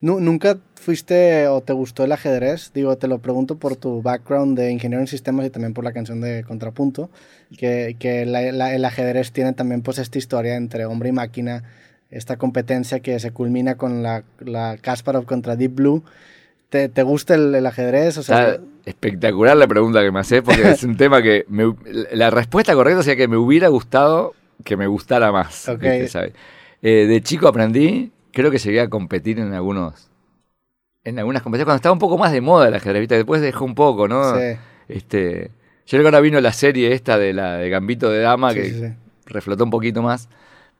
Nu- ¿Nunca fuiste o te gustó el ajedrez? Digo, te lo pregunto por tu background de ingeniero en sistemas y también por la canción de Contrapunto, que, que la- la- el ajedrez tiene también pues esta historia entre hombre y máquina, esta competencia que se culmina con la, la Kasparov contra Deep Blue. ¿Te, te gusta el, el ajedrez? O sea, Está espectacular la pregunta que me haces porque es un tema que me- la respuesta correcta sería que me hubiera gustado que me gustara más. Ok. ¿viste? ¿Sabes? Eh, de chico aprendí, creo que llegué a competir en algunos en algunas competencias cuando estaba un poco más de moda el ajedrez, ¿viste? después dejó un poco, ¿no? sí, Este, yo creo que ahora vino la serie esta de la de Gambito de Dama sí, que sí, reflotó un poquito más.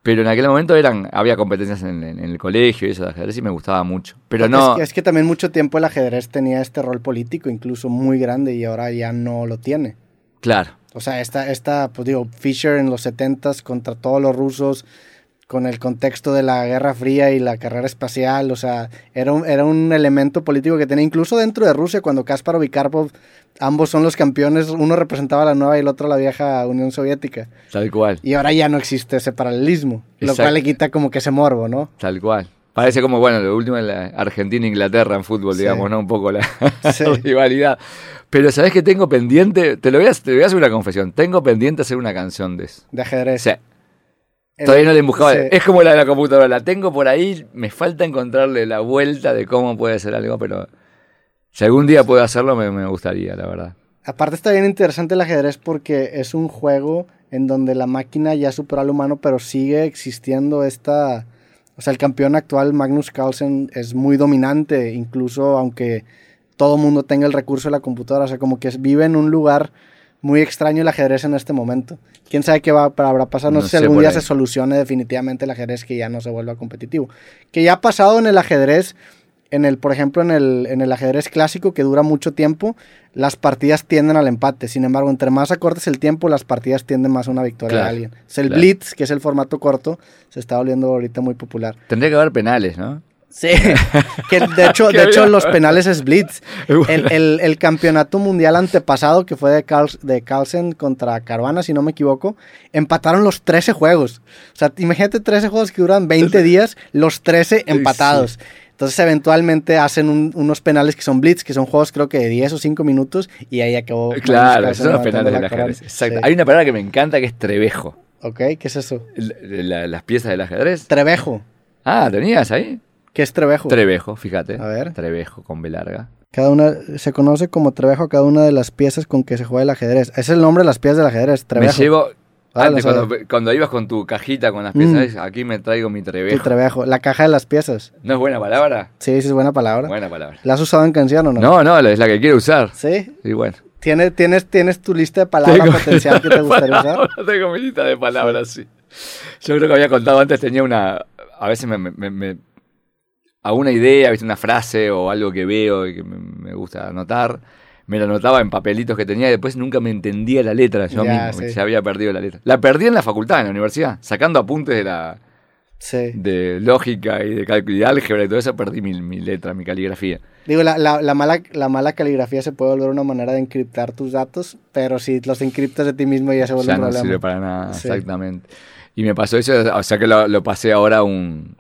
Pero en aquel momento eran, había competencias en, en el colegio y eso de ajedrez y me gustaba mucho. Pero no, Es que, es que también mucho tiempo el ajedrez tenía este rol político, incluso muy grande, y ahora ya no lo tiene. claro. O sea, esta, esta pues digo, Fisher en los 70s contra todos los rusos, con el contexto de la Guerra Fría y la carrera espacial, o sea, era un, era un elemento político que tenía incluso dentro de Rusia, cuando Kasparov y Karpov, ambos son los campeones, uno representaba a la nueva y el otro a la vieja Unión Soviética. Tal cual, Y ahora ya no existe ese paralelismo, lo cual le quita como que ese morbo, ¿no? tal cual. Parece como, bueno, lo último en la Argentina e Inglaterra en fútbol, Sí. digamos, ¿no? Un poco la Sí. rivalidad. Pero ¿sabés que tengo pendiente? Te lo voy a, te voy a hacer una confesión. Tengo pendiente hacer una canción de eso. De ajedrez. Todavía no le he buscado. sí. Es como la de la computadora. La tengo por ahí. Me falta encontrarle la vuelta de cómo puede ser algo, pero si algún día puedo hacerlo, me, me gustaría, la verdad. Aparte está bien interesante el ajedrez porque es un juego en donde la máquina ya superó al humano, pero sigue existiendo esta... O sea, el campeón actual, Magnus Carlsen, es muy dominante, incluso aunque todo mundo tenga el recurso de la computadora. O sea, como que vive en un lugar muy extraño el ajedrez en este momento. ¿Quién sabe qué va, habrá pasado? No, No sé si algún día ahí. se solucione definitivamente el ajedrez que ya no se vuelva competitivo. Que ya ha pasado en el ajedrez, en el, por ejemplo, en el, en el ajedrez clásico que dura mucho tiempo, las partidas tienden al empate. Sin embargo, entre más acortes el tiempo, las partidas tienden más a una victoria de Claro, alguien. Es el claro. Blitz, que es el formato corto, se está volviendo ahorita muy popular. Tendría que haber penales, ¿no? Sí, que de hecho, de hecho los penales es Blitz. El, el- el campeonato mundial antepasado, que fue de, Carls- de Carlsen contra Caruana, si no me equivoco, empataron los 13 juegos. O sea, imagínate 13 juegos que duran 20 días, los 13 empatados. Entonces, eventualmente hacen un- unos penales que son blitz, que son juegos creo que de 10 o 5 minutos, y ahí acabó. Magnus Claro, esos son los penales corona. ajedrez. Exacto. Sí. Hay una palabra que me encanta que es trevejo. Ok, ¿qué es eso? La- las piezas del ajedrez. Trevejo. Ah, ¿tenías ahí? ¿Qué es trevejo? Trevejo, fíjate. A ver. Trevejo con B larga. Cada una, se conoce como trevejo cada una de las piezas con que se juega el ajedrez. Es el nombre de las piezas del ajedrez, trevejo. Me llevo. Antes, cuando, cuando ibas con tu cajita con las Mm. piezas, aquí me traigo mi Tu trevejo. trevejo, la caja de las piezas. ¿No es buena palabra? Sí, sí es buena palabra. Buena palabra. ¿La has usado en canción o no? No, no, es la que quiero usar. ¿Sí? Sí, bueno. ¿Tienes, tienes, ¿Tienes tu lista de palabras Tengo- potencial que te gustaría usar? Palabras, Tengo mi lista de palabras, sí. Yo creo que había contado antes, tenía una. A veces me. me, me- hago una idea, ¿viste? una frase o algo que veo y que me, gusta anotar. Me lo anotaba en papelitos que tenía y después nunca me entendía la letra yo Ya, mismo. sí. Se había perdido la letra. La perdí en la facultad, en la universidad, sacando apuntes de la Sí. de lógica y de cálculo y de álgebra y todo eso, perdí mi, mi letra, mi caligrafía. Digo, la, la, la mala, la mala caligrafía se puede volver una manera de encriptar tus datos, pero si los encriptas de ti mismo ya se vuelve ya un no problema. sirve para nada, Sí. exactamente. Y me pasó eso, o sea que lo, lo pasé ahora a un,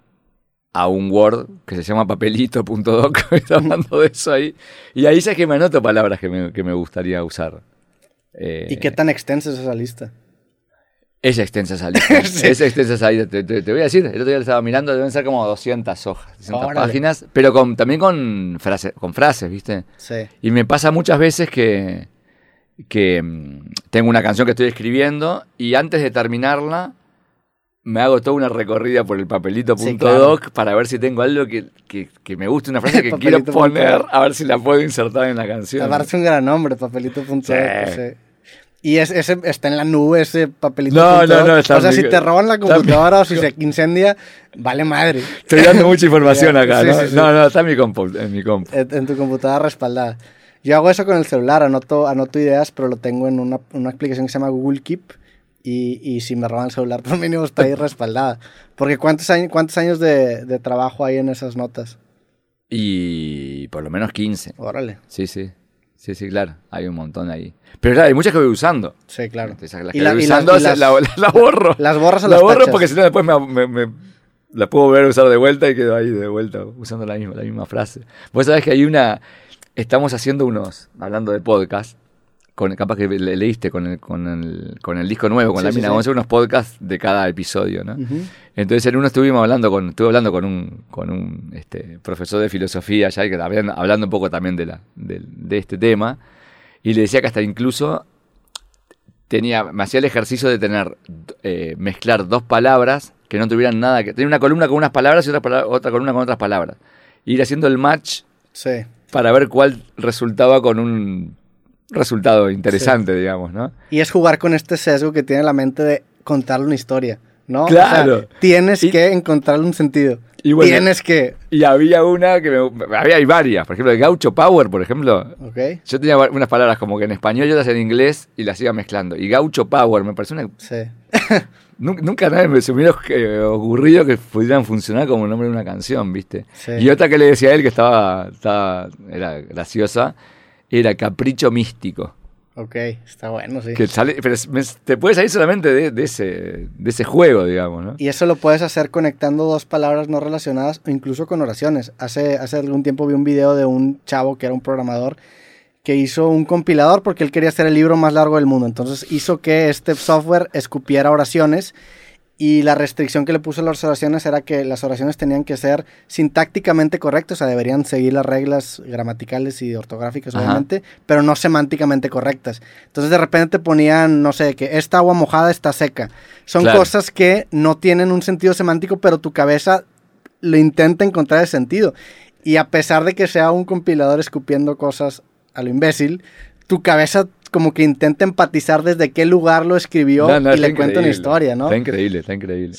a un Word que se llama papelito.doc, está hablando de eso ahí. Y ahí sé que me anoto palabras que me, que me gustaría usar. Eh, ¿Y qué tan extensa es esa lista? Es extensa esa lista. Sí. Es extensa esa lista. Te, te- te voy a decir, el otro día lo estaba mirando, deben ser como 200 hojas, 200 Órale. páginas, pero con, también con, frase, con frases, ¿viste? Sí. Y me pasa muchas veces que, que mm, tengo una canción que estoy escribiendo y antes de terminarla me hago toda una recorrida por el papelito.doc Sí, claro. para ver si tengo algo que, que- que me guste, una frase que quiero poner, a ver si la puedo insertar en la canción. Aparte un gran nombre, papelito.doc. Sí. sí. Y es, ese, está en la nube ese papelito. No, punto no, no, está O sea, si te roban la computadora o si se incendia, vale madre. Estoy dando mucha información acá, ¿no? No, no, está en mi compu. En mi compu. En, en tu computadora respaldada. Yo hago eso con el celular, anoto, anoto ideas, pero lo tengo en una, una aplicación que se llama Google Keep. Y, y si me roban el celular, por mínimo está ahí respaldada. Porque ¿cuántos años, cuántos años de, de trabajo hay en esas notas? Y por lo menos 15. Órale. Sí, sí. Sí, sí, claro. Hay un montón ahí. Pero claro, hay muchas que voy usando. Sí, claro. Esas, las Y que la- voy y las- usando, y las- la, la borro. Las borras La las borro tachas? porque si no después me, me- me- la puedo ver usar de vuelta y quedo ahí de vuelta usando la misma, la misma frase. Vos sabés que hay una, estamos haciendo unos, hablando de podcast, con, capaz que le, leíste con el, con, el, con el disco nuevo, con la mina, vamos a hacer unos podcasts de cada episodio, ¿no? Entonces en uno estuvimos hablando con, estuve hablando con un, con un este, profesor de filosofía ya, que hablando un poco también de, la, de, este tema, y le decía que hasta incluso tenía, me hacía el ejercicio de tener, eh, mezclar dos palabras que no tuvieran nada que. Tenía una columna con unas palabras y otra, otra columna con otras palabras. Ir haciendo el match para ver cuál resultaba con un resultado interesante, digamos, ¿no? Y es jugar con este sesgo que tiene la mente de contarle una historia, ¿no? Claro. tienes que encontrarle un sentido. Y tienes que... Y había una que me... Había hay varias, por ejemplo, el gaucho power, por ejemplo. Okay. Yo tenía unas palabras como que en español y otras en inglés y las iba mezclando. Y gaucho power, me pareció una... Sí. nunca, nadie me se hubiera ocurrido que pudieran funcionar como nombre de una canción, ¿viste? Y otra que le decía a él que estaba, estaba era graciosa, era Capricho Místico. Ok, está bueno, sí. Que sale, pero te puedes salir solamente de, ese, de ese juego, digamos, ¿no? Y eso lo puedes hacer conectando dos palabras no relacionadas o incluso con oraciones. Hace, hace algún tiempo vi un video de un chavo que era un programador que hizo un compilador porque él quería hacer el libro más largo del mundo. Entonces hizo que este software escupiera oraciones y la restricción que le puso a las oraciones era que las oraciones tenían que ser sintácticamente correctas, o sea, deberían seguir las reglas gramaticales y ortográficas, obviamente, pero no semánticamente correctas. Entonces de repente te ponían, no sé, que esta agua mojada está seca. Son cosas que no tienen un sentido semántico, pero tu cabeza lo intenta encontrar el sentido. Y a pesar de que sea un compilador escupiendo cosas a lo imbécil, tu cabeza como que intenta empatizar desde qué lugar lo escribió y le cuenta una historia, ¿no? Está increíble, está increíble.